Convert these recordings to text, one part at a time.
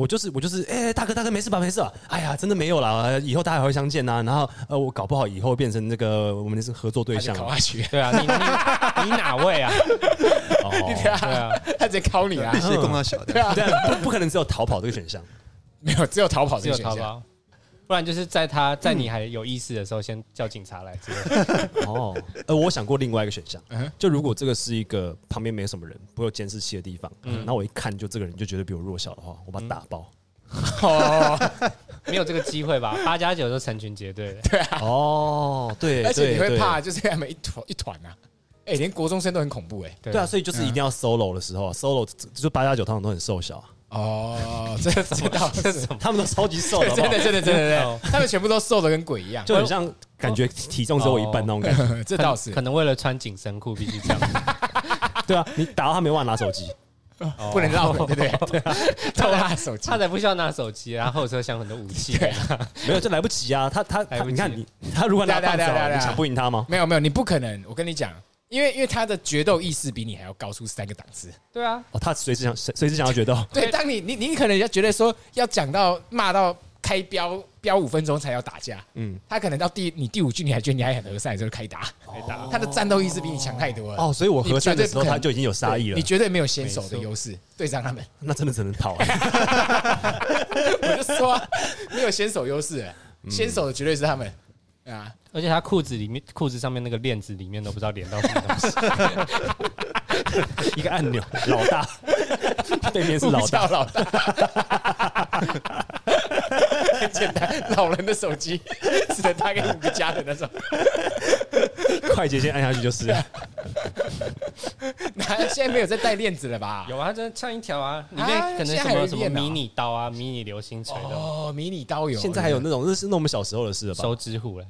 我就是我就是，哎、大哥大哥没事吧没事吧？哎呀，真的没有啦，以后大家还会相见呐、然后呃，我搞不好以后变成那个我们是合作对象啊。考下去，对啊，你你你哪位啊？哦，对啊，他直接考你啊，是供他小的，对啊，对啊，不不可能只有逃跑这个选项。没有，只有逃跑这个选项。不然就是在他在你还有意识的时候，先叫警察来之类的。哦，呃，我想过另外一个选项嗯，就如果这个是一个旁边没什么人，不会有监视器的地方，嗯。然后我一看就这个人就觉得比我弱小的话，我把他打爆。哦，没有这个机会吧？八加九都成群结队的，哦，对，而且你对对。会怕，就是他们一团一团啊，哎，连国中生都很恐怖哎。对对啊，所以就是一定要 solo 的时候啊，solo 就八加九通常都很瘦小啊，哦，这 这倒是，他们都超级瘦真的真的真的哦真的，他们全部都瘦的跟鬼一样，就很像感觉体重只有我一半那种感觉。这倒是可能为了穿紧身裤必须这样。对啊，你打到他没办法拿手机，不能绕人，对不对？偷他的手机他，才不需要拿手机，然后后车厢很多武器。没有就来不及啊。他他你看你他如果拿棒子好了，对啊对啊对啊对啊你抢不赢他吗？没有没有，你不可能，我跟你讲，因为因为他的决斗意识比你还要高出三个档次。对啊，哦，他随时想随时想要决斗，对，当你你你可能要觉得说要讲到骂到开标标五分钟才要打架，嗯，他可能到第你第五句你还觉得你还很和善，就是开打，可以打。他的战斗意识比你强太多了。哦，所以我和善的时候他就已经有杀意了你，绝对没有先手的优势对上他们。那真的只能逃啊。我就说啊没有先手优势，嗯先手的绝对是他们啊！而且他裤子里面裤子上面那个链子里面都不知道连到什么东西。一个按钮，老大，对面是老大，老大，很 简单，老人的手机 只能打给五个家的那种。快捷键按下去就是了。那现在没有在带链子了吧？有啊，这像一条啊，里啊面可能什么什么迷你刀啊、迷你流星锤的哦，迷你刀有，现在还有那种，那是那我们小时候的事了吧？手指虎嘞。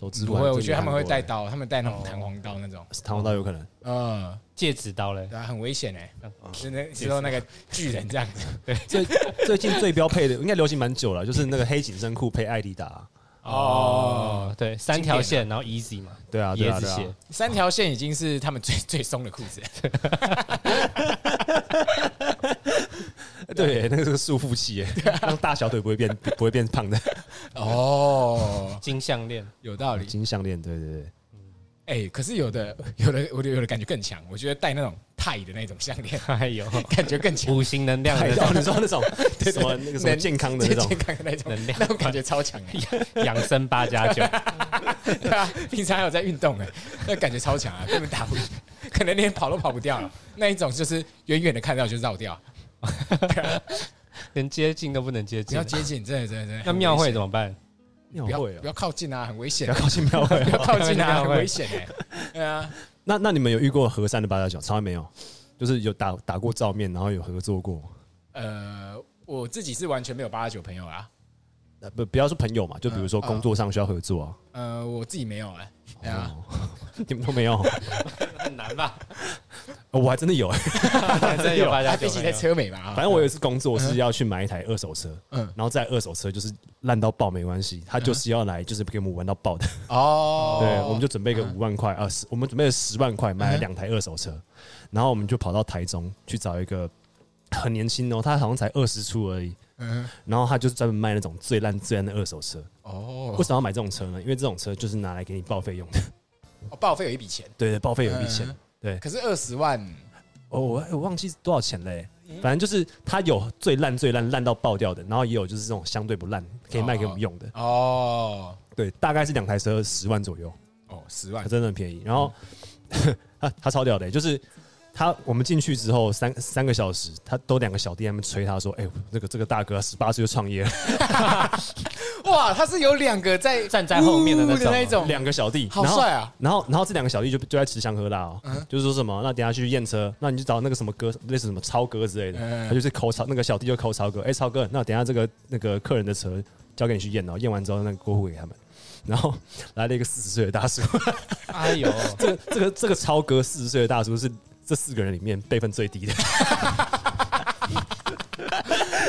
手指不会？我觉得他们会带刀，他们带那种弹簧刀那种。弹簧刀有可能。嗯，戒指刀嘞，对啊，很危险哎，只能只有那个巨人这样子。最最近最标配的应该流行蛮久了，就是那个黑紧身裤配艾迪达。哦，对，三条线，然后 easy 嘛，对啊，对啊，椰子鞋。三条线已经是他们最 最松的裤子。对，那个是个束缚器耶，让大小腿不会变不会变胖的 哦，金项链，有道理。金项链。对对对，哎，可是有的有的我觉得有的感觉更强，我觉得戴那种钛的那种项链 哎呦感觉更强。五行能量太的到你说那种什么那个什么健康的那种健，康的那种能量那种感觉超强哎。养生八加九，对啊，平常还有在运动哎，那感觉超强啊，根本打不，可能连跑都跑不掉了。那一种就是远远的看到就绕掉，连接近都不能接近不要。接近，真的真的。那庙会怎么办？庙会哦，不要靠近啊，很危险不要。靠近庙会不。要靠近啊，很危险哎。对啊，那那你们有遇过和善的八加九？从来没有，就是有打打过照面，然后有合作过。呃，我自己是完全没有八大九朋友啦。呃不不要说朋友嘛，就比如说工作上需要合作啊，呃，我自己没有哎。对啊，你们都没有，很难吧？呃我还真的有。真有八加九他毕竟在车美嘛。啊。反正我有一次工作是要去买一台二手车，嗯。然后在二手车就是烂到爆没关系，他就是要来就是给我们玩到爆的。哦，对，我们就准备个五万块啊，十我们准备了十万块买了两台二手车，然后我们就跑到台中去找一个很年轻哦，他好像才二十出而已，嗯然后他就是专门卖那种最烂最烂的二手车。哦。为，什么要买这种车呢？因为这种车就是拿来给你报废用的，哦报废有一笔钱，对对，报废有一笔钱。嗯。对，可是二十万哦，我我忘记多少钱嘞、反正就是它有最烂最烂烂到爆掉的，然后也有就是这种相对不烂可以卖给我们用的。哦对，大概是两台车十万左右，哦，十万。它真的很便宜。然后 他他超屌的、就是他我们进去之后三三个小时，他都两个小弟在那边催他说：“哎、那个这个大哥十八岁就创业了，哇，他是有两个在站在后面的那那种，两个小弟，好帅啊！然后，然后这两个小弟就就在吃香喝辣哦，就是说什么，那等下去验车，那你就找那个什么哥，类似什么超哥之类的，嗯。他就是抠超那个小弟就抠超哥，哎、超哥，那等下这个那个客人的车交给你去验哦，验完之后那个过户给他们，然后来了一个四十岁的大叔，哎呦，这个这个这个超哥四十岁的大叔是这四个人里面辈分最低的，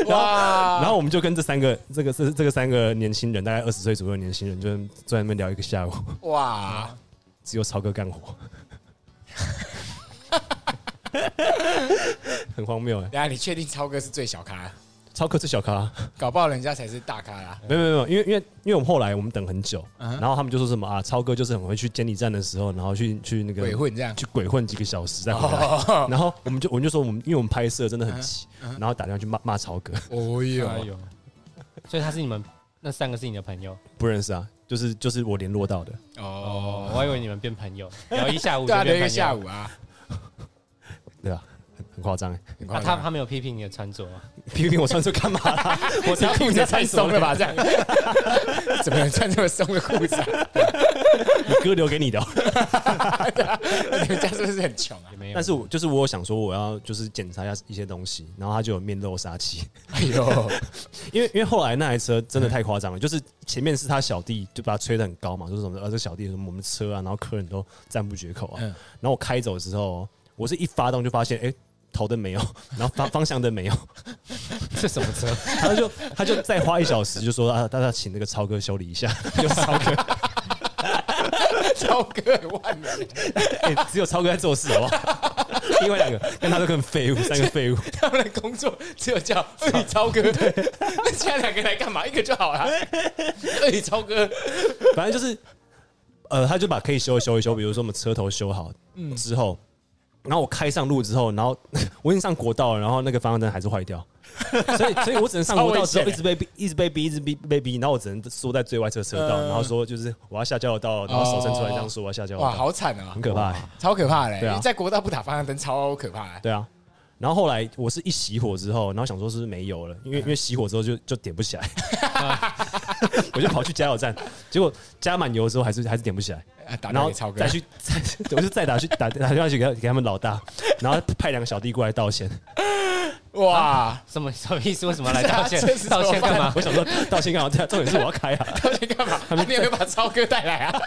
哇，然后我们就跟这三个这个这这个三个年轻人，大概二十岁左右的年轻人，就坐在那边聊一个下午，哇，只有超哥干活，很荒谬哎、等一下你确定超哥是最小咖？超哥是小咖，搞不好人家才是大咖啦。没有没有没有，因为因为因为我们后来我们等很久，嗯。然后他们就说什么啊，超哥就是很会去监理站的时候，然后去去那个鬼混这样。去鬼混几个小时再回来，哦，然后我们就我们就说我们因为我们拍摄真的很急，嗯然后打电话去骂骂超哥，哦哟。哎呦，所以他是你们那三个是你的朋友？不认识啊，就是就是我联络到的，哦。哦，，我还以为你们变朋友，聊一下午就对啊，留一。下午啊，对吧？夸张哎，啊，很夸张他他没有批评你的穿着吗？批评我穿着干嘛啦？我这裤子太松了吧？？这样怎么能穿这么松的裤子啊？你哥留给你的哦。你们家是不是很穷啊？没有。但是我就是我想说我要就是检查一下一些东西，然后他就有面露杀气，哎呦，因为因为后来那台车真的太夸张了，就是前面是他小弟就把他吹得很高嘛，就是什么呃这小弟什么我们车啊，然后客人都赞不绝口啊，嗯然后我开走之后，我是一发动就发现哎。头灯没有，然后方方向灯没有，这什么车？他就他就再花一小时，就说啊，大家请那个超哥修理一下，就是超哥，超哥很万能，哎、只有超哥在做事，好不好？另外两个跟他都跟废物，三个废物，他们的工作只有叫二宇超哥，那其他两个来干嘛？一个就好了。二宇超哥，反正就是，呃，他就把可以修一修一修，比如说我们车头修好之后，然后我开上路之后，然后 我已经上国道了，然后那个方向灯还是坏掉，所以所以我只能上国道之后一直被逼，一直被逼，一直逼被逼，然后我只能缩在最外侧车道，嗯然后说就是我要下交流道，然后手伸出来这样说我要下交流哇，道，好惨啊很，可怕、欸。超可怕嘞。对啊在国道不打方向灯，超可怕欸。对啊。然后后来我是一熄火之后，然后想说是不是没油了，因为因为熄火之后就就点不起来，我就跑去加油站，结果加满油之后还是还是点不起来，啊打然后电话给超哥。再，去再我就再打去打打电话去给他给他们老大，然后派两个小弟过来道歉。哇，什么什么意思？为什么要来道歉？道歉干嘛？我想说道歉干嘛？对啊重点是我要开啊，道歉干嘛？你有没有把超哥带来啊？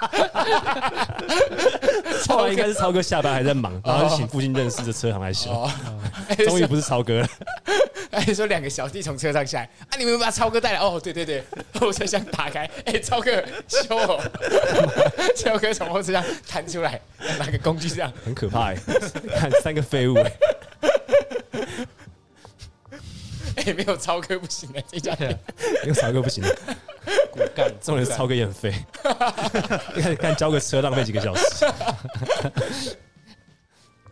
超哥应该是超哥下班还在忙，然后就请附近认识的车行来修，哦，终于不是超哥了。哎，说两个小弟从车上下来，啊，你们有没有把超哥带来？哦，对对对，后车厢打开，哎，超哥修哦，超哥从后车厢弹出来，拿个工具这样，很可怕哎、看三个废物哎、哎，没有超哥不行的，这家店。没有超哥不行的，骨干，重点是超哥也很废，看看交个车浪费几个小时，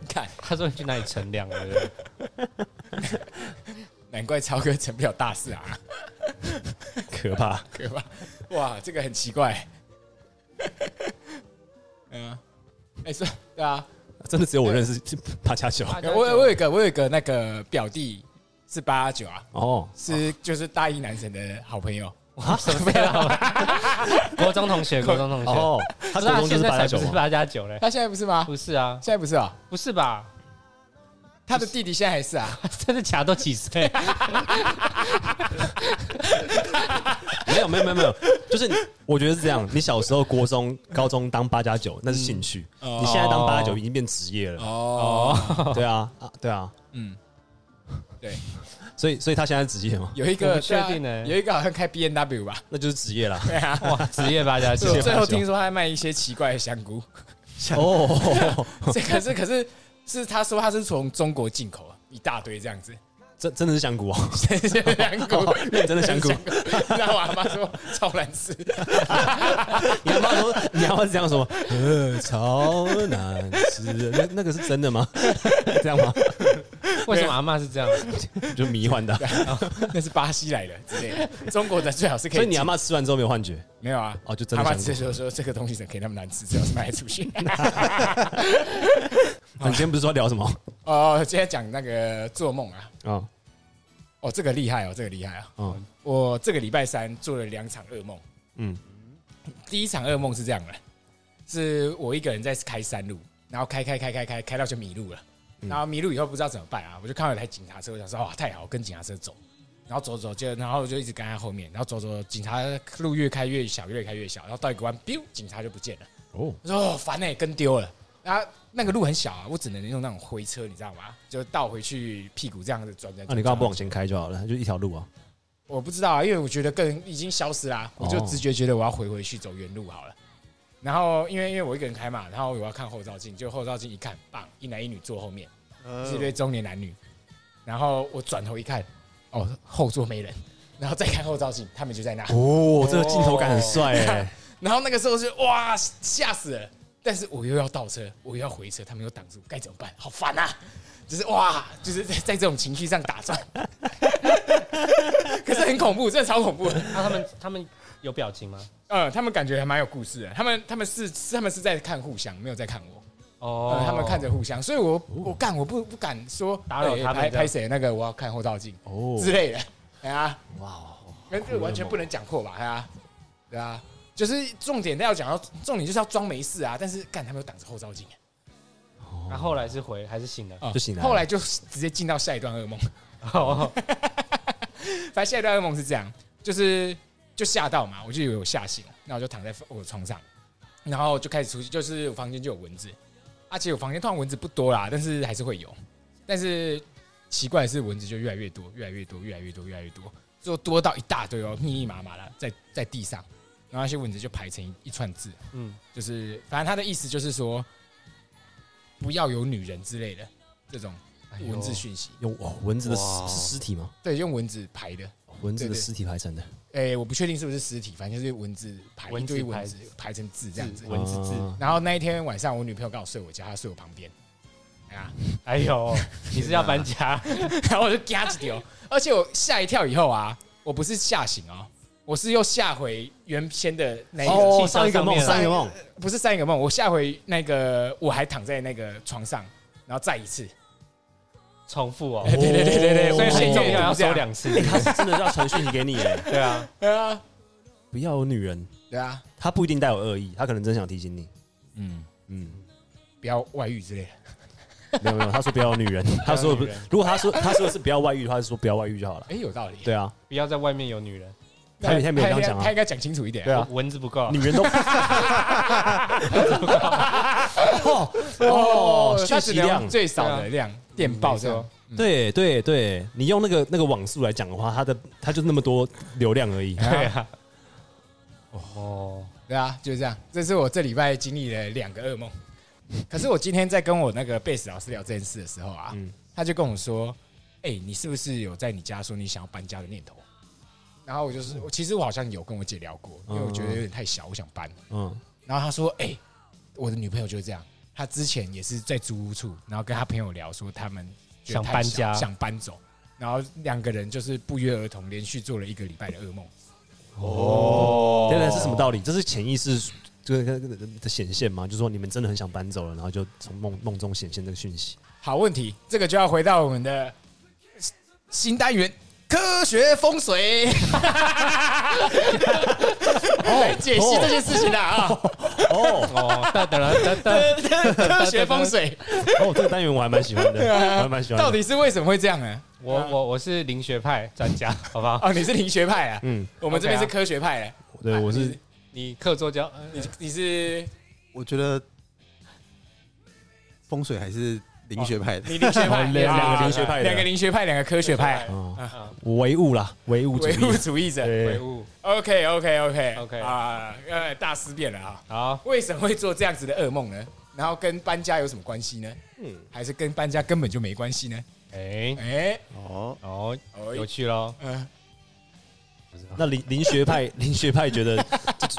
看，他说你去哪里乘凉了？对不对难怪超哥成不了大事啊，可怕。可怕！哇，这个很奇怪。嗯，哎，是，对啊，真的只有我认识八加九我我有一个我有一个那个表弟是八九啊，哦，是就是大一男神的好朋友。啊，什么料？国中同学，国中同学。哦，他不是啊国中就是现在才不是八加九吗？八加九嘞？他现在不是吗？不是啊，现在不是啊，不是吧？他的弟弟现在还是啊。真的假？都几岁？没有没有没有没有，就是我觉得是这样，你小时候国中、高中当八加九那是兴趣，哦你现在当八加九已经变职业了。哦，对啊啊对啊，嗯，对，所以所以他现在职业吗，有一个不确定欸。对啊有一个好像开 B N W 吧？那就是职业啦。对啊，哇，职业八加九最，最后听说他还卖一些奇怪的香菇，哦，这可是可是是他说他是从中国进口啊，一大堆这样子，真真的是香菇哦，香菇，认真的香菇。然后我阿妈说超难吃，你阿妈说，你阿妈是这样说吗？呃，超难吃，那那个是真的吗？这样吗？为什么阿妈是这样？就迷幻的。那是巴西来的之类的，中国的最好是可以。所以你阿妈吃完之后没有幻觉？没有啊？哦就真的阿妈吃的时候说这个东西怎么可以那么难吃，最好是卖得出去。啊你今天不是说聊什么？哦，今天讲那个做梦啊，哦哦，这个厉害哦，这个厉害啊！嗯我这个礼拜三做了两场噩梦。嗯第一场噩梦是这样的，是我一个人在开山路，然后开开开开开开到就迷路了，嗯然后迷路以后不知道怎么办啊，我就看到一台警察车，我想说哇太好，跟警察车走，然后走走就然后我就一直跟在后面，然后走走，警察路越开越小，越开越小，然后到一个弯，biu，警察就不见了，哦我说哦烦哎、跟丢了。然后那个路很小啊，我只能用那种灰车，你知道吗？就倒回去屁股这样子转转。那你刚刚不往前开就好了，就一条路啊。我不知道啊，因为我觉得更已经消失啦、我就哦直觉觉得我要回回去走原路好了。然后因为因为我一个人开嘛，然后我要看后照镜，就后照镜一看，棒，一男一女坐后面，是一对中年男女。然后我转头一看，哦，后座没人，然后再看后照镜，他们就在那。哦，这个镜头感很帅哎，然后那个时候是哇吓死了，但是我又要倒车，我又要回车，他们又挡住，该怎么办？好烦啊！就是哇，就是在在这种情绪上打转，可是很恐怖，真的超恐怖的。那他们他们有表情吗？呃，他们感觉还蛮有故事的，他们他们是是他们是在看互相，没有在看我。哦。呃，他们看着互相，所以我我干我不不敢说打扰他拍谁那个我要看后照镜哦。之类的，哎呀，哇哦，跟这个完全不能讲破吧，哎呀，对啊，就是重点要讲到重点就是要装没事啊，但是干他们有挡着后照镜，那后来是回还是醒了？啊就醒了。后来就直接进到下一段噩梦，哦，反正下一段噩梦是这样，就是就吓到嘛，我就以为我吓醒，然后我就躺在我床上，然后就开始出去，就是我房间就有蚊子，而且我房间通常蚊子不多啦，但是还是会有，但是奇怪的是蚊子就越来越多，越来越多，越来越多，越来越多，最后多到一大堆哦，密密麻麻的在在地上，然后那些蚊子就排成一串字，嗯，就是反正他的意思就是说，不要有女人之类的这种文字讯息，用哦蚊子的哇。尸尸体吗？对，用蚊子排的。蚊子的尸体排成的，哎、我不确定是不是尸体，反正就是文字排一文字排堆文字排成字这样子。文字字。啊。然后那一天晚上，我女朋友刚好睡我家，她睡我旁边，啊，哎呦，你是要搬家？然后我就嘎几丢，而且我吓一跳以后啊，我不是吓醒哦，我是又吓回原先的那一个，哦，上一个梦，上一个梦，不是上一个梦，我下回那个我还躺在那个床上，然后再一次，重复哦，对对对对对，所以所以现在重要要收两次。他是真的要传讯息给你耶，对啊，对啊，不要有女人，对啊，他不一定带有恶意，他可能真想提醒你。嗯，嗯，不要外遇之类。的，没有没有，他说不要有女人，他说不如果他说他说的是不要外遇的话，就说不要外遇就好了。哎，有道理，对啊，不要在外面有女人，他他没有这样讲啊。他应该讲清楚一点，对啊，蚊子不够。女。人都。哦哦，讯它只能息量最少的量电报这样。对对对，你用那个那个网速来讲的话，它的它就那么多流量而已。对啊，哦，对啊，就是这样。这是我这礼拜经历了两个噩梦。可是我今天在跟我那个贝斯老师聊这件事的时候啊，嗯。他就跟我说：“哎、你是不是有在你家说你想要搬家的念头？”然后我就是，我其实我好像有跟我姐聊过，因为我觉得有点太小，我想搬。嗯，然后她说：“哎、我的女朋友就是这样，她之前也是在租屋处，然后跟她朋友聊说他们想搬家想搬走，然后两个人就是不约而同连续做了一个礼拜的噩梦。哦，原来，是什么道理？这是潜意识这个的显现吗？就是说你们真的很想搬走了，然后就从梦梦中显现这个讯息。好问题，这个就要回到我们的新单元——科学风水，来解析这件事情的啊！哦哦，噔噔噔噔，科学风水哦，这个单元我还蛮喜欢的，我还蛮喜欢。到底是为什么会这样呢？我我我是灵学派专家，好不好？哦，你是灵学派啊，嗯，我们这边是啊科学派的。对，我是你课桌教，呃你你是我觉得风水还是灵学派的。你灵学派，两两个啊灵学派的。两个灵学派，两个科学派，唯物啦，唯物主唯物义。主义者。唯，物，OK OK OK OK 啊，呃，大思辨了啊！好，为什么会做这样子的噩梦呢？然后跟搬家有什么关系呢？嗯，还是跟搬家根本就没关系呢？哎，哎，哦，哦，哦。有趣喽，嗯，那灵灵学派 林学派觉得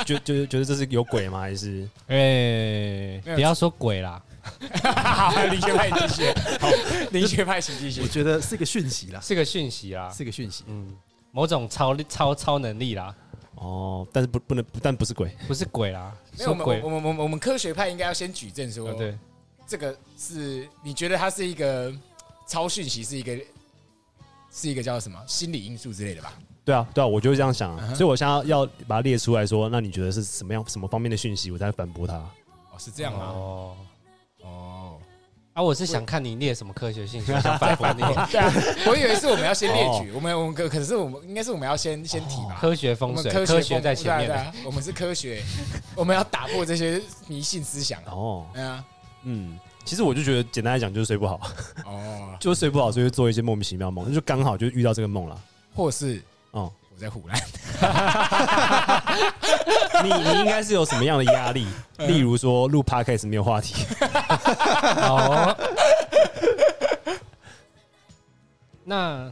就就就觉得这是有鬼吗？还是？哎，不要说鬼啦，好，林学派继续，好，林学派请继续我。觉得是个讯息啦，是个讯息啦，是个讯息。嗯，某种超超超能力啦，哦？但是不不能，但不是鬼。不是鬼啦，没有，我们我，们我们我们科学派应该要先举证说哦，对，这个是你觉得它是一个超讯息，是一个是一个叫什么心理因素之类的吧？对啊，对啊，我就会这样想所以我现在要把它列出来说，那你觉得是什么样什么方面的讯息，我再反驳他。哦，是这样吗？哦。哦，啊，我是想看你列什么科学信息，我 想反驳你。对啊，我以为是我们要先列举，我们我们可可是我们应该是我们要先先提吧。科学风水，科学在前面。我们是科学，我们要打破这些迷信思想。哦，对啊，嗯，其实我就觉得简单来讲就是睡不好，哦，就是睡不好，所以做一些莫名其妙的梦，那就刚好就遇到这个梦了。或是哦，我在胡乱，你你应该是有什么样的压力？例如说录 podcast 没有话题，哦，那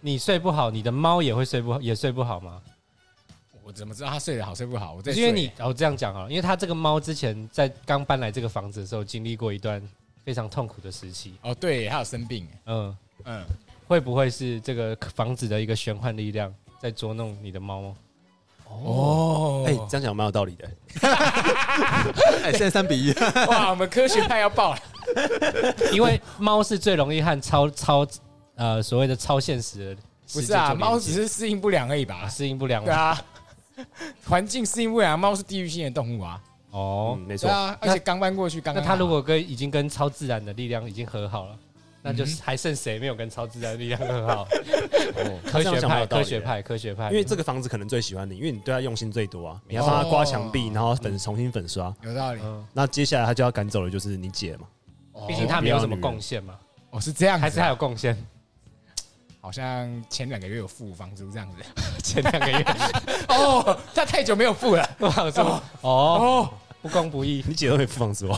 你睡不好，你的猫也会睡不好，也睡不好吗？我怎么知道它睡得好睡不好？我在因为睡你哦这样讲啊，因为它这个猫之前在刚搬来这个房子的时候，经历过一段非常痛苦的时期。哦，对，它有生病，嗯，嗯，会不会是这个房子的一个玄幻力量在捉弄你的猫？哦，哎，这样讲蛮有道理的。哎，现在三比一，哇，我们科学派要爆了，因为猫是最容易和超超呃所谓的超现实的不是啊，做连接猫只是适应不良而已吧？适应不良嘛。对啊，环境适应不良，猫是地域性的动物啊，哦嗯，，没错。对啊，而且刚搬过去，刚那刚好它如果跟已经跟超自然的力量已经和好了，那嗯就是还剩谁没有跟超自然力量很好？哦 科学派，科学派，科学派。因为这个房子可能最喜欢你，因为你对他用心最多啊，你要帮他刮墙壁，然后粉重新粉刷。有道理，嗯，那接下来他就要赶走的就是你姐嘛。毕竟他没有什么贡献嘛，哦是这样还是他有贡献？好像前两个月有付房租这样子，前两个月，哦，他太久没有付了，哇，这么哦，哦，不公不义。你姐都没付房租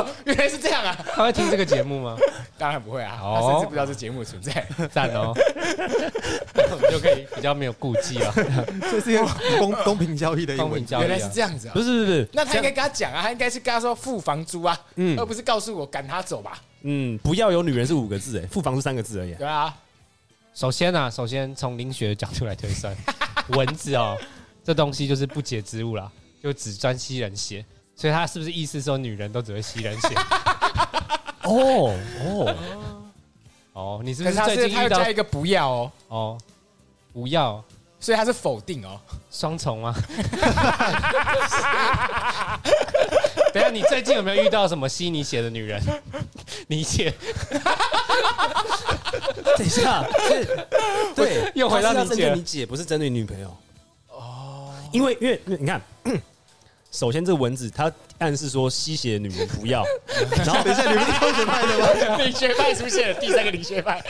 哦 原来是这样啊，他会听这个节目吗？当然不会啊，哦。他甚至不知道这节目的存在，赞哦，我们就可以比较没有顾忌了，这是一个公公平交易的公平交易原来是啊。这样子啊。不，是不是不是，那他应该跟他讲啊，他应该是跟他说付房租啊，嗯。而不是告诉我赶他走吧，嗯，不要有女人是五个字哎，付房租三个字而已啊。对啊，首先啊，首先从灵学的角度来推算，蚊子哦，这东西就是不洁之物啦，就只专吸人血，所以他是不是意思说女人都只会吸人血？哦哦，哦，你是可是他不是最近遇到一个不要哦，哦？不要所以他是否定哦，双重吗？等一下，你最近有没有遇到什么吸你血的女人？你血 等一下，是对，又回到他是要针你姐对你姐，不是针对女朋友。哦，因为因为因为你看，首先这蚊子它暗示说吸血的女人不要，然后等一下，你们是科学派的吗？领学派出现了，第三个领学派，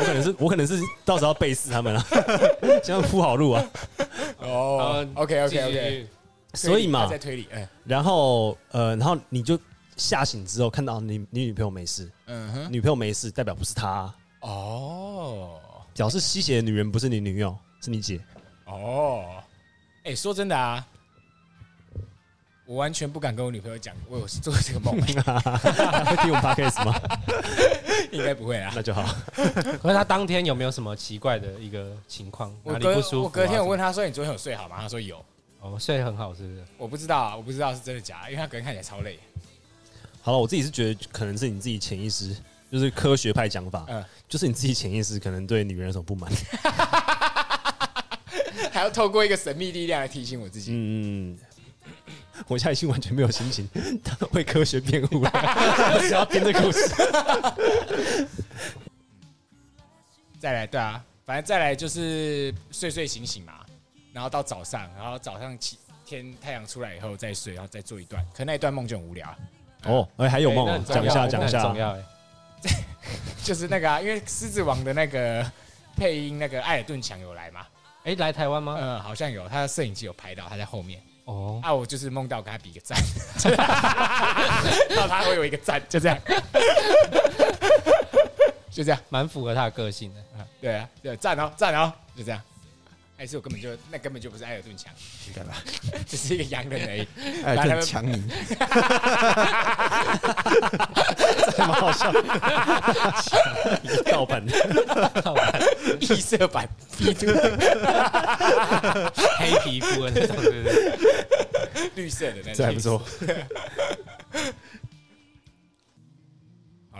我可能是我可能是到时候要背刺他们了，先要铺好路啊。哦，OK OK OK，所以嘛在，推理，哎，然后呃，然后你就吓醒之后看到你你女朋友没事，嗯哼，女朋友没事代表不是她啊，哦。表示吸血的女人不是你女友，是你姐。哦，哎，说真的啊。我完全不敢跟我女朋友讲，我有做这个梦，会 听我们 podcast 吗？应该不会啊。那就好。可是他当天有没有什么奇怪的一个情况？哪里不舒服啊、我隔天我问他，他说：“你昨天有睡好吗？”他说有。哦，睡得很好是不是？我不知道啊，我不知道是真的假的，因为他隔天看起来超累。好了，我自己是觉得可能是你自己潜意识，就是科学派讲法，嗯就是你自己潜意识可能对女人有什么不满。还要透过一个神秘力量来提醒我自己。嗯，我现在已经完全没有心情为科学辩护了，我只要编这故事。再来，对啊，反正再来就是睡睡醒醒嘛，然后到早上，然后早上起天太阳出来以后再睡，然后再做一段，可那一段梦就很无聊啊，哦，哎，还有梦讲一下，要讲一下。重要哎。就是那个啊，因为狮子王的那个配音那个艾尔顿强有来嘛，哎，来台湾吗？嗯，好像有，他的摄影机有拍到，他在后面。哦，啊，我就是梦到跟他比个赞，然后他会有一个赞，就这样，就这样。蛮符合他的个性的。啊，对啊，对，赞哦，赞哦，就这样。还是我根本就那根本就不是艾尔顿强，应该吧？只是一个洋人而已。埃尔顿强你，这蛮好笑，盗版的。异色版 P 图，黑皮肤的那种，对不对？绿色的那种，这还不错。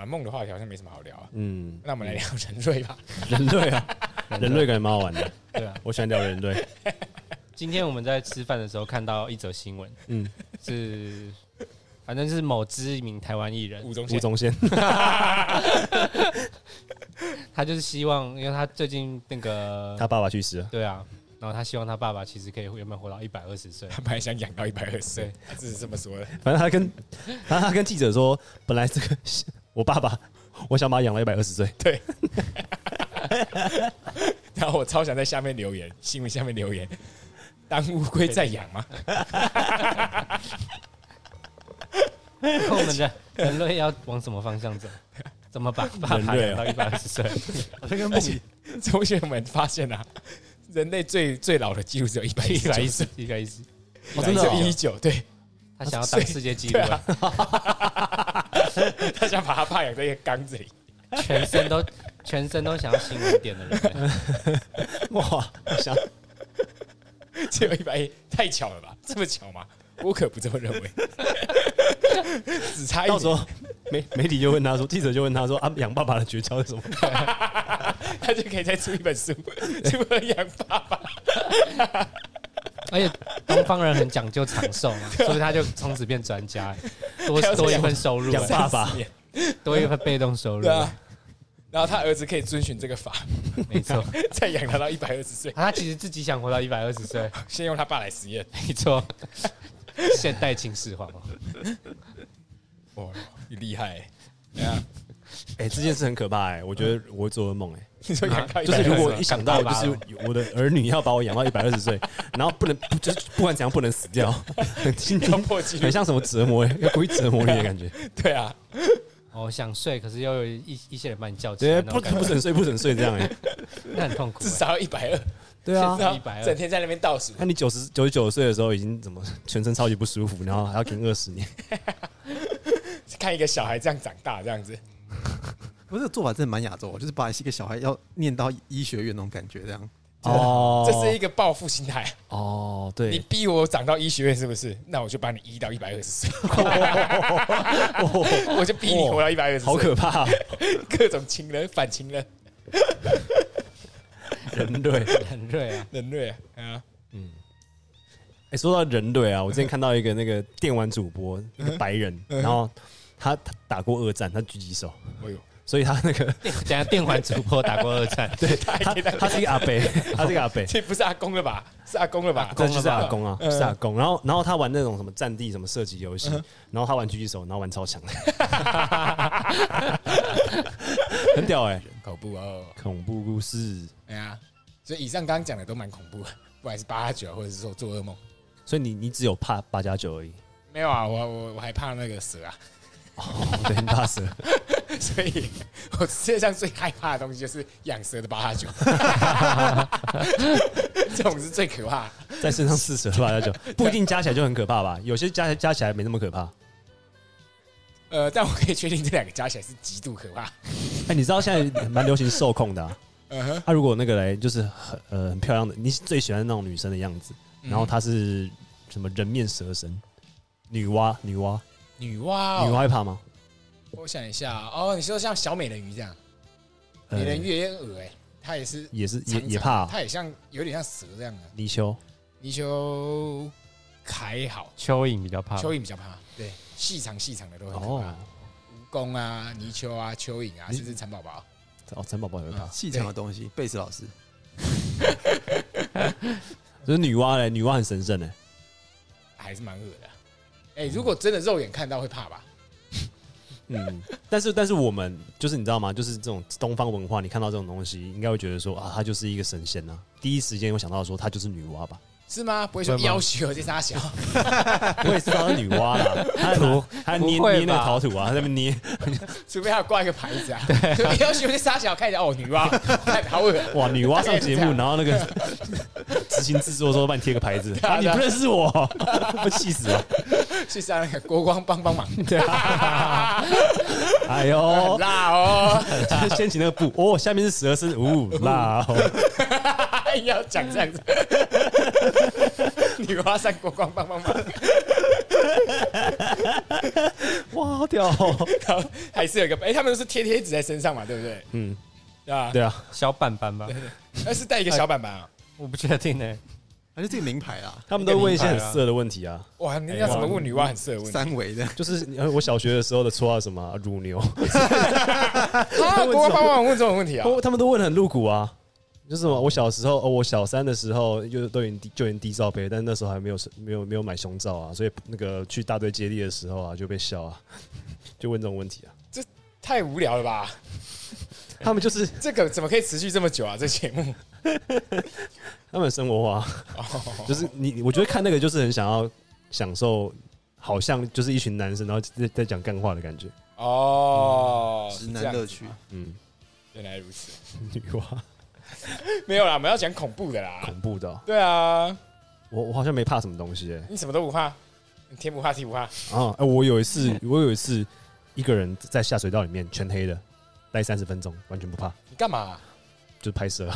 梦的话题好像没什么好聊啊。嗯，那我们来聊人类吧。人类啊，人类感觉蛮好玩的。对啊。我喜欢聊人类。今天我们在吃饭的时候看到一则新闻，嗯，是反正是某知名台湾艺人，吴宗宪，吴宗宪。他就是希望，因为他最近那个他爸爸去世了。对啊，然后他希望他爸爸其实可以原本活到一百二十岁，他本来想养到一百二十岁对，他只是这么说的。反正他跟，反正他跟记者说，本来这个我爸爸，我想把他养到一百二十岁。对。然后我超想在下面留言，新闻下面留言，当乌龟在养吗？我们的人类要往什么方向走？怎怎么把爸爸养到一百二十岁？好像跟梦里同学们发现啊，人类最最老的记录只有一百一一百一十一百一十，哦真的哦一九，对，他想要 当世界纪录对啊啊，他想把他爸养在一个缸子里，全身都全身都想要新闻点的人，哇，想只有一百一，太巧了吧？这么巧吗？我可不这么认为，只差一点，到时候媒媒体就问他说，记者就问他说啊，养爸爸的诀窍是什么？他就可以再出一本书，如何养爸爸。而且东方人很讲究长寿嘛，所以他就从此变专家，多多一份收入，养爸爸多一份被动收入。然后他儿子可以遵循这个法，没错。再养他到一百二十岁，他其实自己想活到一百二十岁，先用他爸来实验。没错。现代秦始皇哦，哇，你厉害欸！对啊，哎，这件事很可怕哎，我觉得我会做噩梦哎。你说养到一百就是如果一想到就是我的儿女要把我养到一百二十岁，然后不能不就是不管怎样不能死掉，很破纪录很，像什么折磨，要故意折磨你的感觉。对啊，哦，想睡，可是又有一一些人把你叫起，来，不不准睡，不准睡这样哎。那很痛苦至。少要一百二。对啊然后120整天在那边倒数，那你九十九十九岁的时候已经怎么全身超级不舒服，然后还要跟二十年，看一个小孩这样长大，这样子。不是这个做法真的蛮亚洲，就是把一个小孩要念到医学院那种感觉，这样。哦。这是一个报复心态。哦，对。你，逼我长到医学院是不是？那我就把你医到一百二十岁，我就逼你活到一百二十岁，好可怕，各种情人、反情人、人类。人类啊，人类啊，嗯，哎，说到人类啊，我之前看到一个那个电玩主播，一个白人，然后他他打过二战，他狙击手，哎呦，所以他那个等一下电玩主播打过二战，对，他 他是一个阿伯，他是一个阿伯，这不是阿公了吧？是阿公了吧？这就是阿公啊，嗯。是阿公。然后然后他玩那种什么战地什么射击游戏，然后他玩狙击手，然后玩超强。的，很屌哎，恐怖哦，恐怖故事。哎呀，所以以上刚刚讲的都蛮恐怖的，不管是八加九或者是说做噩梦。所以你你只有怕八加九而已，没有啊，我我我还怕那个蛇啊，哦，对，很怕蛇。所以我世界上最害怕的东西就是养蛇的八加九，这种是最可怕的。在身上试蛇八加九，不一定加起来就很可怕吧？有些加加起来没那么可怕。呃，但我可以确定这两个加起来是极度可怕。哎，你知道现在蛮流行受控的、他、如果那个嘞，就是很呃很漂亮的，你最喜欢那种女生的样子，然后她是什么人面蛇身，女娲，女娲，女娲、女娲怕吗？我想一下哦，你说像小美人鱼这样，呃美人鱼也鹅哎，它也是也是也也怕、啊。它也像有点像蛇这样的。泥鳅，泥鳅还好，蚯蚓比较怕，蚯蚓比较怕，对，细长细长的都很可哦。怕。蜈蚣啊、泥鳅啊、蚯蚓啊，你甚至蚕宝宝，哦，蚕宝宝也会怕。细长的东西。贝斯老师，就是女娲嘞，女娲很神圣嘞，还是蛮恶的。哎，如果真的肉眼看到会怕吧？嗯，但是但是我们就是你知道吗？就是这种东方文化，你看到这种东西，应该会觉得说啊，她就是一个神仙呐、第一时间会想到说她就是女娲吧？是吗？不会说要求这仨小，我也知道是女娲啦，她不她捏捏那个陶土啊，在那边捏，除非他有挂一个牌子啊。对，要求这仨小看一下哦，女娲，看好恶。哇，女娲上节目，然后那个 执行制作说帮你贴个牌子，你不认识我，会气死了。去上那个国光帮帮忙，对啊，哎很呦，辣哦。就是掀起那个布，哦，下面是十二声，呜，辣哦，要讲这样子，女娲三国光棒棒棒，哇，好屌哦，然后还是有一个，哎，他们都是贴贴纸在身上嘛，对不对？嗯，对啊？对啊，小板板吧，那是带一个小板板啊。我不确定呢。还是这个名牌啊，他们都问一些很色的问题啊，哇，你要怎么问女娲很色的问题？三维的，就是呃我小学的时候的绰号什么啊乳牛，啊，国光帮忙问这种问题啊？哦，他们都问得很露骨啊。就是什么？我小时候，哦，我小三的时候就都已经低就已经低罩杯，但那时候还没有没有没有买胸罩啊，所以那个去大队接力的时候啊，就被笑啊，就问这种问题啊。这太无聊了吧？他们就是 这个怎么可以持续这么久啊？这节目他们生活化，就是你，我觉得看那个就是很想要享受，好像就是一群男生，然后在在讲干话的感觉。哦，直男乐趣。嗯，原来如此，女娲 没有啦，我们要讲恐怖的啦。恐怖的哦，对啊，我我好像没怕什么东西哎。你什么都不怕，你天不怕地不怕。啊，哎，我有一次，我有一次一个人在下水道里面全黑的，待三十分钟，完全不怕，你干嘛、就是拍摄，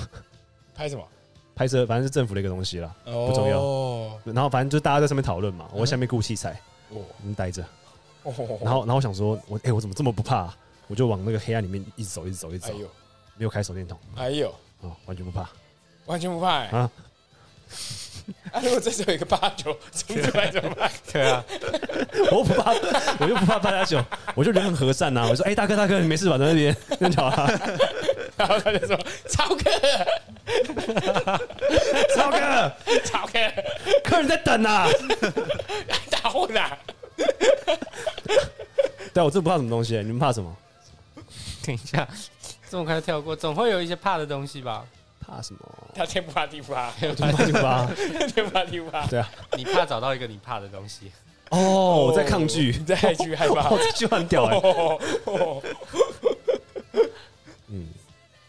拍什么？拍摄反正是政府的一个东西啦。不重要。哦，然后反正就大家在上面讨论嘛，我在下面顾器材，哦。我们待着。哦。然后然后我想说，我哎、我怎么这么不怕？啊、我就往那个黑暗里面一直走，一直走，一直走，没有开手电筒。哎呦，哦，完全不怕。完全不怕、欸、啊 啊！如果这时候有一个八九冲出来怎么办？对啊，我不怕，我就不怕八加九，我就人很和善呐、我说，哎、大哥大哥，你没事吧？在那边那就好了。然后他就说：“超哥，超哥，超哥，客人在等啊。打混啊！对啊，我真不怕什么东西、你们怕什么？等一下，这么快就跳过，总会有一些怕的东西吧？怕什么？他天不怕地不怕，天不怕地不怕。天不怕地不怕。对啊。你怕找到一个你怕的东西，哦，我在抗拒你，在害惧害怕哦，。这句话很屌哎、嗯，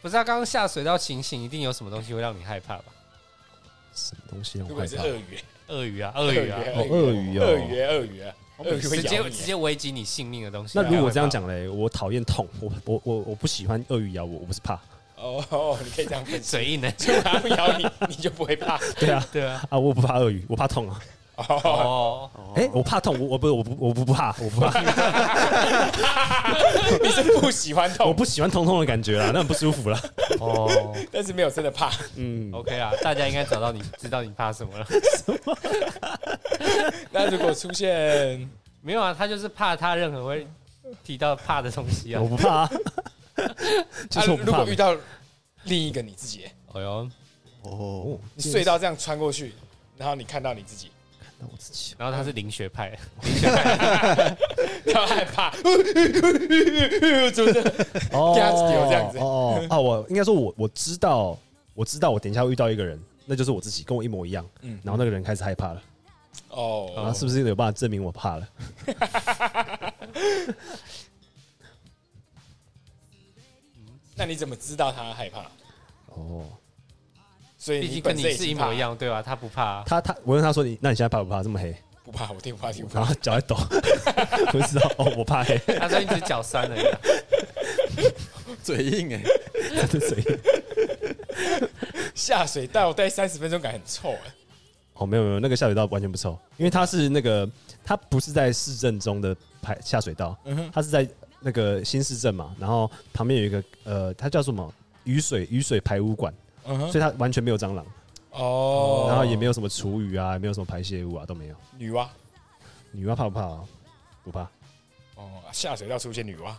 不是啊？刚刚下水道情形，一定有什么东西会让你害怕吧？什么东西让如我害怕？鳄鱼，鳄鱼啊，鳄鱼啊，哦鳄鱼哦鳄鱼，鳄鱼啊，鳄鱼会直接咬你直接危及你性命的东西。那如果这样讲嘞，我讨厌痛，我我我我不喜欢鳄鱼咬我，我不是怕。哦哦，你可以这样分析。嘴硬的，就它不咬你，你就不会怕。对啊，对啊，啊，我不怕鳄鱼，我怕痛啊。哦，哦，哎、我怕痛，我我不我不我不不怕，我不怕，你是不喜欢痛。我，不喜欢痛痛的感觉啦，那很不舒服啦。哦。但是没有真的怕。嗯，，OK 啊，大家应该找到你知道你怕什么了。那如果出现没有啊，他就是怕他任何会提到怕的东西啊。我。不怕、啊，就是如果遇到另一个你自己，哎呦，哦，你隧道这样穿过去，然后你看到你自己，那我自己然后他是灵学派，然后 害怕，怎么这样？子。哦哦啊，我应该说我我知道，我知道我等一下会遇到一个人，那就是我自己，跟我一模一样。嗯。然后那个人开始害怕了，然哦，后是不是有办法证明我怕了？那你怎么知道他害怕？哦，所以毕竟跟你是一模一样，对吧？他不怕啊，他他我问他说你那你现在怕不怕？这么黑，不怕，我听不怕，听不然怕。后脚在抖，我就知道哦，我怕黑，他说你只是脚酸而已啊。嘴硬哎，真的谁？下水道待三十分钟，感觉很臭哎。哦，没有没有，那个下水道完全不臭，因为它是那个，它不是在市政中的排下水道，嗯，它是在那个新市镇嘛，然后旁边有一个呃，它叫什么雨水雨水排污管，嗯哼，所以它完全没有蟑螂，哦，然后也没有什么厨余啊，也没有什么排泄物啊，都没有。女娲。女娲怕不怕啊？不怕。哦，下水道出现女娲，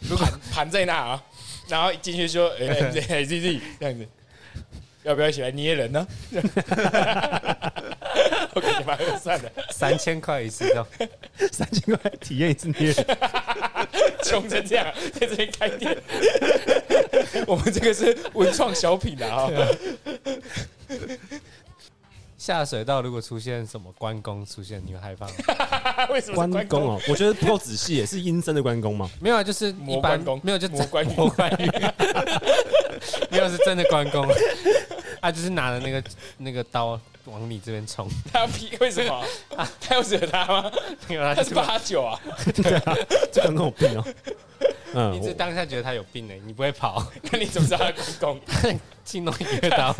如果盘在那啊，然后一进去说，哎哎哎，Z Z 这样子，要不要一起来捏人呢？我跟你妈就算了，三千块一次这样，三千块体验一次捏人，穷成这样，在这边开店，我们这个是文创小品的啊。下水道如果出现什么关公出现，你会害怕吗？为什么关公？公哦，我觉得不够仔细，也是阴森的关公吗？没有啊，就是一般魔关公没有就魔关羽魔关羽，没有是真的关公，他就是拿着那个那个刀往你这边冲，他劈为什么？他有惹他吗？没有他是是八九啊，这关公有病哦。嗯，你是我当下觉得他有病呢，你不会跑，那你怎么知道他是关公？轻弄一个刀，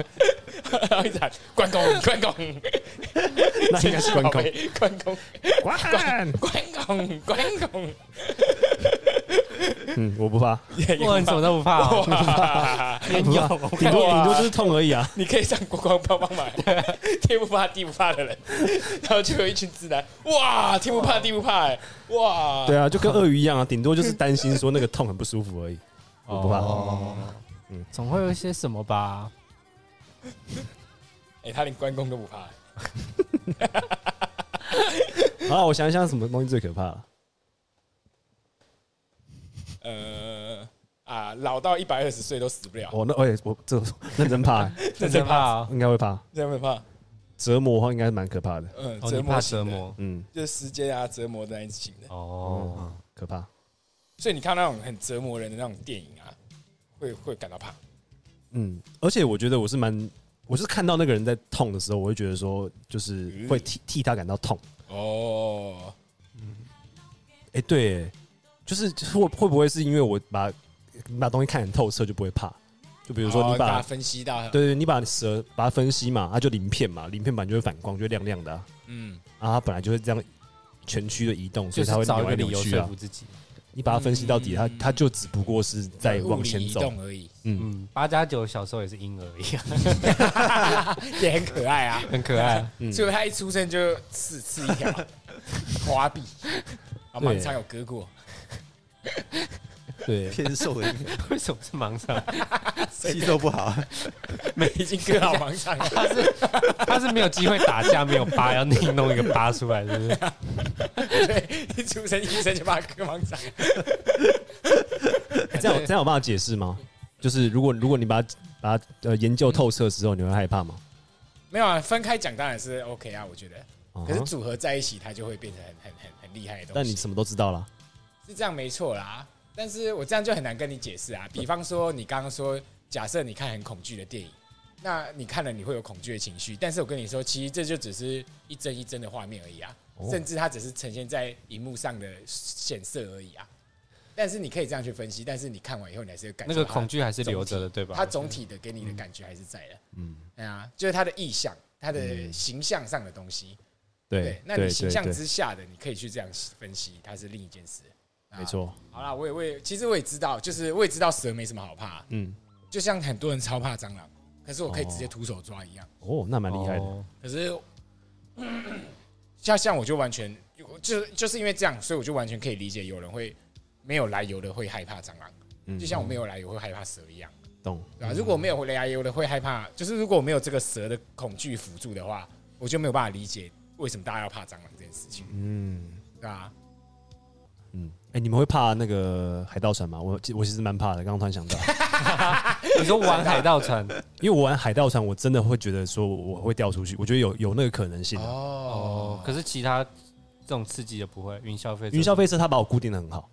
然后一直喊关公，关公，那应该是关公。关公，关，关公，关公，嗯，我不怕，哇，你什么都不怕！天有，我顶多哇顶多就是痛而已啊。你可以上国光帮帮忙，天不怕地不怕的人，然后就有一群直男，哇，天不怕地不怕，哎，哇，对啊，就跟鳄鱼一样啊，顶多就是担心说那个痛很不舒服而已。我不怕。哦总会有一些什么吧？哎，他连关公都不怕，好了，我想一想，什么东西最可怕了？呃啊，老到一百二十岁都死不了，哦，那我也我这 认真怕，认真怕啊，应该会怕。真会怕，折磨的话，应该是蛮可怕的。嗯，哦，折你怕磨折磨嗯，就是时间啊，折磨的那一起的，哦，可可怕。所以你看那种很折磨人的那种电影啊，会会感到怕。嗯，而且我觉得我是蛮，我是看到那个人在痛的时候，我会觉得说，就是会替替他感到痛。哦，嗯哎、对，就是会会不会是因为我把你把东西看很透彻，就不会怕？就比如说哦你把、它分析到，对对，你把蛇把它分析嘛，它就鳞片嘛，鳞片板就会反光，就会亮亮的、啊，嗯，然后它本来就是这样全区的移动，所以它会是找一个扭来扭去啊理由说服。自己。你把它分析到底，它嗯它就只不过是在往前走。动而已，嗯，嗯，八加九小时候也是婴儿一样，也很可爱啊。很可爱啊。嗯 所以他一出生就刺刺一条 花臂，啊，对盲肠有割过，对，偏瘦的为什么是盲肠？吸收不好，没已经割好盲肠了。他是他是没有机会打架，没有疤，要另弄一个疤出来，是不是？对，一出生医生就把他割盲肠。这样这样有办法解释吗？就是如果如果你把它把它呃研究透彻之后，你会害怕吗？没有啊，分开讲当然是 OK 啊，我觉得。哦可是组合在一起，它就会变成很很很很厉害的东西。但你什么都知道了，是这样没错啦，但是我这样就很难跟你解释啊。比方说，你刚刚说，假设你看很恐惧的电影，那你看了你会有恐惧的情绪，但是我跟你说，其实这就只是一帧一帧的画面而已啊，哦甚至它只是呈现在荧幕上的显色而已啊。但是你可以这样去分析，但是你看完以后，你还是有感那个恐惧还是留着的，对吧？它总体的给你的感觉还是在的。嗯，对啊，就是它的意象，它的形象上的东西。对，那你形象之下的，你可以去这样分析，它是另一件事。啊。没错，好啦，我也我也其实我也知道，就是我也知道蛇没什么好怕，嗯，就像很多人超怕蟑螂，可是我可以直接徒手抓一样。哦，那蛮厉害的，哦。可是 像像我就完全就就是因为这样，所以我就完全可以理解有人会没有来由的会害怕蟑螂，嗯。就像我没有来由会害怕蛇一样，懂，对吧？如果没有来由的会害怕，就是如果我没有这个蛇的恐惧辅助的话，我就没有办法理解为什么大家要怕蟑螂这件事情，嗯。对吧？嗯，哎，你们会怕那个海盗船吗？我其我其实蛮怕的，刚刚突然想到，你说玩海盗船因为我玩海盗船，我真的会觉得说我会掉出去，我觉得有有那个可能性啊。哦，可是其他这种刺激的不会，云霄飞车云霄飞车它把我固定的很好，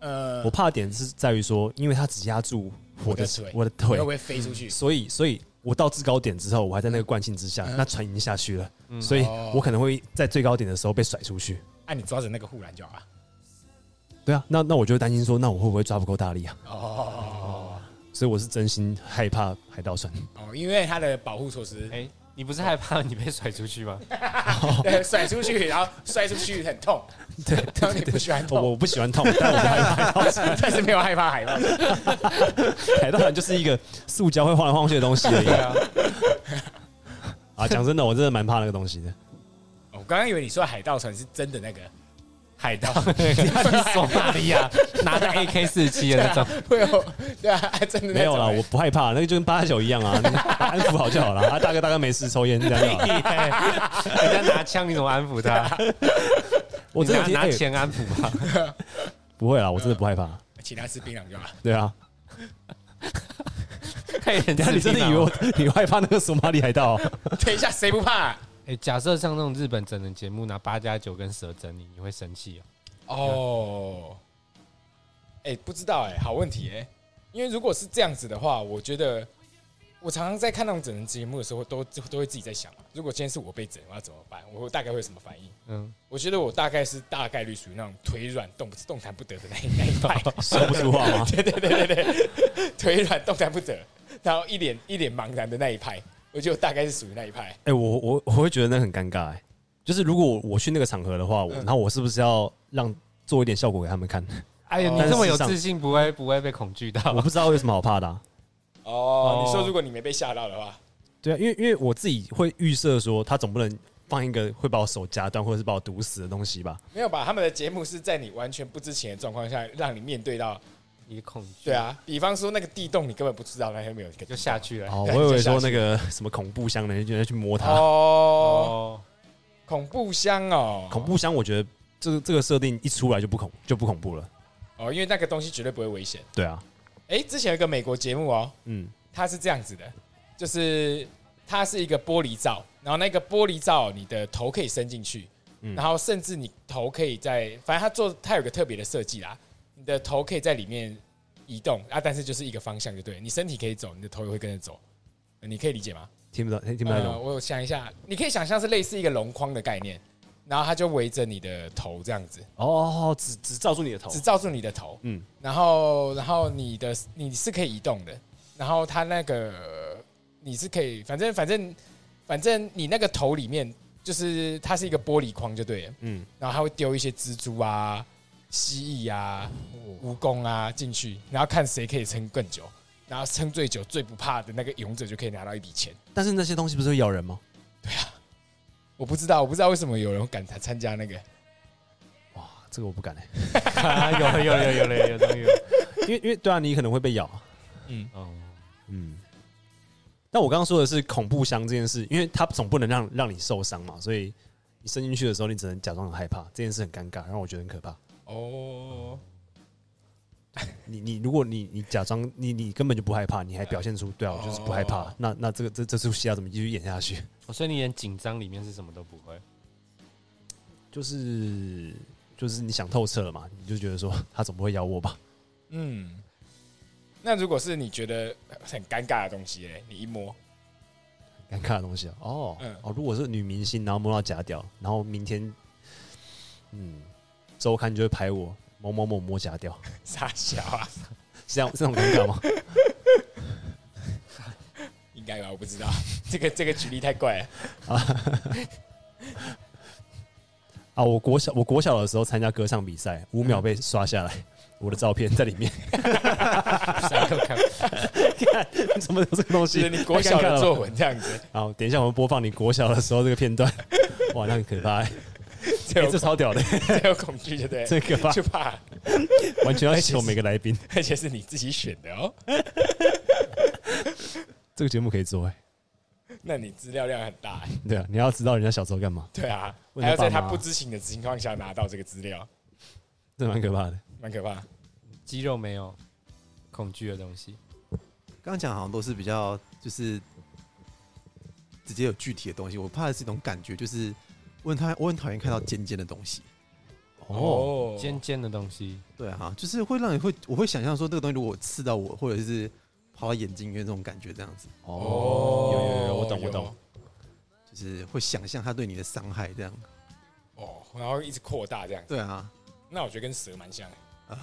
呃我，怕的点是在于说，因为它只压住我的我的腿我的腿会不，会飞出去？所以所以我到制高点之后，我还在那个惯性之下，嗯那船已经下去了，嗯所以哦我可能会在最高点的时候被甩出去。啊，你抓着那个护栏就好了。对啊，那那我就会担心说，那我会不会抓不够大力啊？哦所以我是真心害怕海盗船。哦，因为它的保护措施，哎，你不是害怕你被甩出去吗？对，甩出去，然后摔出去很痛。对，然后你不喜欢我痛，我不喜欢痛，但我不害怕海盗船。但是没有害怕海豹。海盗船就是一个塑胶会晃来晃去的东西而已对啊，啊。讲真的，我真的蛮怕那个东西的。我刚刚以为你说海盗船是真的那个海盗，索马利亚拿着 AK 四十七的那种，会有对啊，真的没有啦，欸我不害怕，那个就跟八九一样啊，你 安抚好就好了。啊，大哥大哥没事，抽烟这样就好 了。人家拿枪你怎么安抚他？我真的拿钱安抚吧。不会啦，我真的不害怕。请他吃槟榔就好了。对啊，看人家你真的以为我你害怕那个索马里海盗哦？等一下，谁不怕啊？哎，假设像那种日本整人节目拿八加九跟蛇整你，你会生气哦？哦，哎，不知道哎，好问题哎。因为如果是这样子的话，我觉得我常常在看那种整人节目的时候，都都会自己在想，如果今天是我被整，我要怎么办？我大概会有什么反应？嗯，我觉得我大概是大概率属于那种腿软动动弹不得的那一那一派，说不出话吗？对对对对对，腿软动弹不得，然后一脸一脸茫然的那一派，我就大概是属于那一派。哎、我我我会觉得那很尴尬、哎，就是如果我我去那个场合的话，我嗯然后我是不是要让做一点效果给他们看？哎呀，哦你这么有自信，不会不会被恐惧到我？不知道有什么好怕的、哦，你说如果你没被吓到的话，对啊，因为因为我自己会预设说，他总不能放一个会把我手夹断或者是把我毒死的东西吧？没有吧？他们的节目是在你完全不知情的状况下，让你面对到，你的恐惧，对，啊，比方说那个地洞，你根本不知道那边没有一个就下去了。哦，我对以为说那个什么恐怖箱的，就要去摸它。哦，哦，恐怖箱哦，恐怖箱，我觉得这个这个设定一出来就不恐就不恐怖了。哦，因为那个东西绝对不会危险。对啊，哎，之前有一个美国节目哦，嗯，它是这样子的，就是它是一个玻璃罩，然后那个玻璃罩你的头可以伸进去，嗯。然后甚至你头可以在，反正它做它有个特别的设计啦，你的头可以在里面移动啊，但是就是一个方向就对了，你身体可以走，你的头也会跟着走，呃你可以理解吗？听不懂，听不太呃，懂。我想一下，你可以想象是类似一个龙框的概念，然后它就围着你的头这样子，哦，只只罩住你的头。只。罩住你的头，嗯，然后然后你的你是可以移动的，然后它那个你是可以，反正反正反正你那个头里面就是它是一个玻璃框就对了，嗯，然后它会丢一些蜘蛛啊、蜥蜴啊、蜈蚣啊进去，然后看谁可以撑更久，然后撑最久、最不怕的那个勇者就可以拿到一笔钱。但是那些东西不是会咬人吗？对啊我不知道，我不知道为什么有人敢参参加那个。哇，这个我不敢哎，啊有了有了有了有了有终于有了，因为因为对啊，你可能会被咬。嗯，哦，嗯，但我刚刚说的是恐怖箱这件事，因为它总不能让让你受伤嘛，所以你伸进去的时候，你只能假装很害怕，这件事很尴尬，让我觉得很可怕。哦，你你如果你你假装你你根本就不害怕，你还表现出对啊，我就是不害怕哦，那那这个这这出戏要怎么继续演下去？哦所以你演紧张里面是什么都不会。就是就是你想透彻了嘛，你就觉得说他总不会咬我吧？嗯，那如果是你觉得很尴尬的东西嘞，你一摸，尴尬的东西啊哦、嗯哦，如果是女明星，然后摸到假屌，然后明天嗯周刊就会拍我某某某摸假掉，傻小啊，是这样这种尴尬吗？应该吧？我不知道，这个这个举例太怪了。啊，我国小我国小的时候参加歌唱比赛，五秒被刷下来，我的照片在里面，下课 看，怎么有这个东西？就是你国小的作文这样子，好，等一下我们播放你国小的时候这个片段，哇，那很可怕、欸，这欸这超屌的、这有恐惧，对不对？这可怕，就怕，完全要求每个来宾。而且是你自己选的哦，这个节目可以做哎、那你资料量很大欸。对啊，你要知道人家小时候干嘛，对啊，问还要在他不知情的情况下拿到这个资料，这蛮可怕的。蛮可怕。肌肉没有恐惧的东西。刚刚讲好像都是比较就是直接有具体的东西，我怕的是一种感觉，就是我很讨我很讨厌看到尖尖的东西。哦，尖尖的东西，对啊，就是会让你会我会想象说这个东西如果刺到我，或者是跑到眼睛里面这种感觉，这样子哦，有有有，我懂我懂。就是会想象它对你的伤害这样。哦，然后一直扩大这样子。对啊，那我觉得跟蛇蛮像的。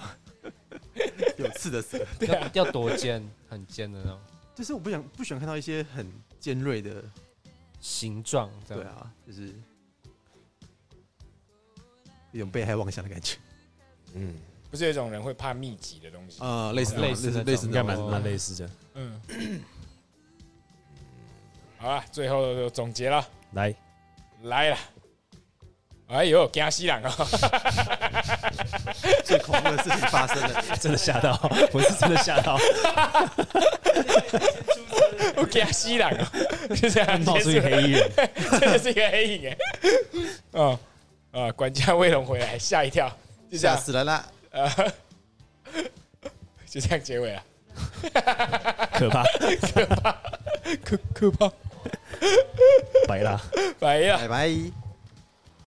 有刺的蛇，对啊，要多尖，很尖的那种就是我不想不喜欢看到一些很尖锐的，形状。对啊，就是一种被害妄想的感觉。嗯，不是有一种人会怕密集的东西？啊，类似类似类似应该蛮蛮类似的。嗯。好了，最后就总结了，来，来了。哎呦，惊死人哦！最恐怖的事情发生了。真的吓到，我是真的吓到，我惊死人哦！就这样冒出一个黑衣人。真的是一个黑影哎。哦，啊，管家卫龙回来，吓一跳，就这吓样，死人啦！呃，就这样结尾了，可怕，可怕可可怕，白啦。白了。拜拜。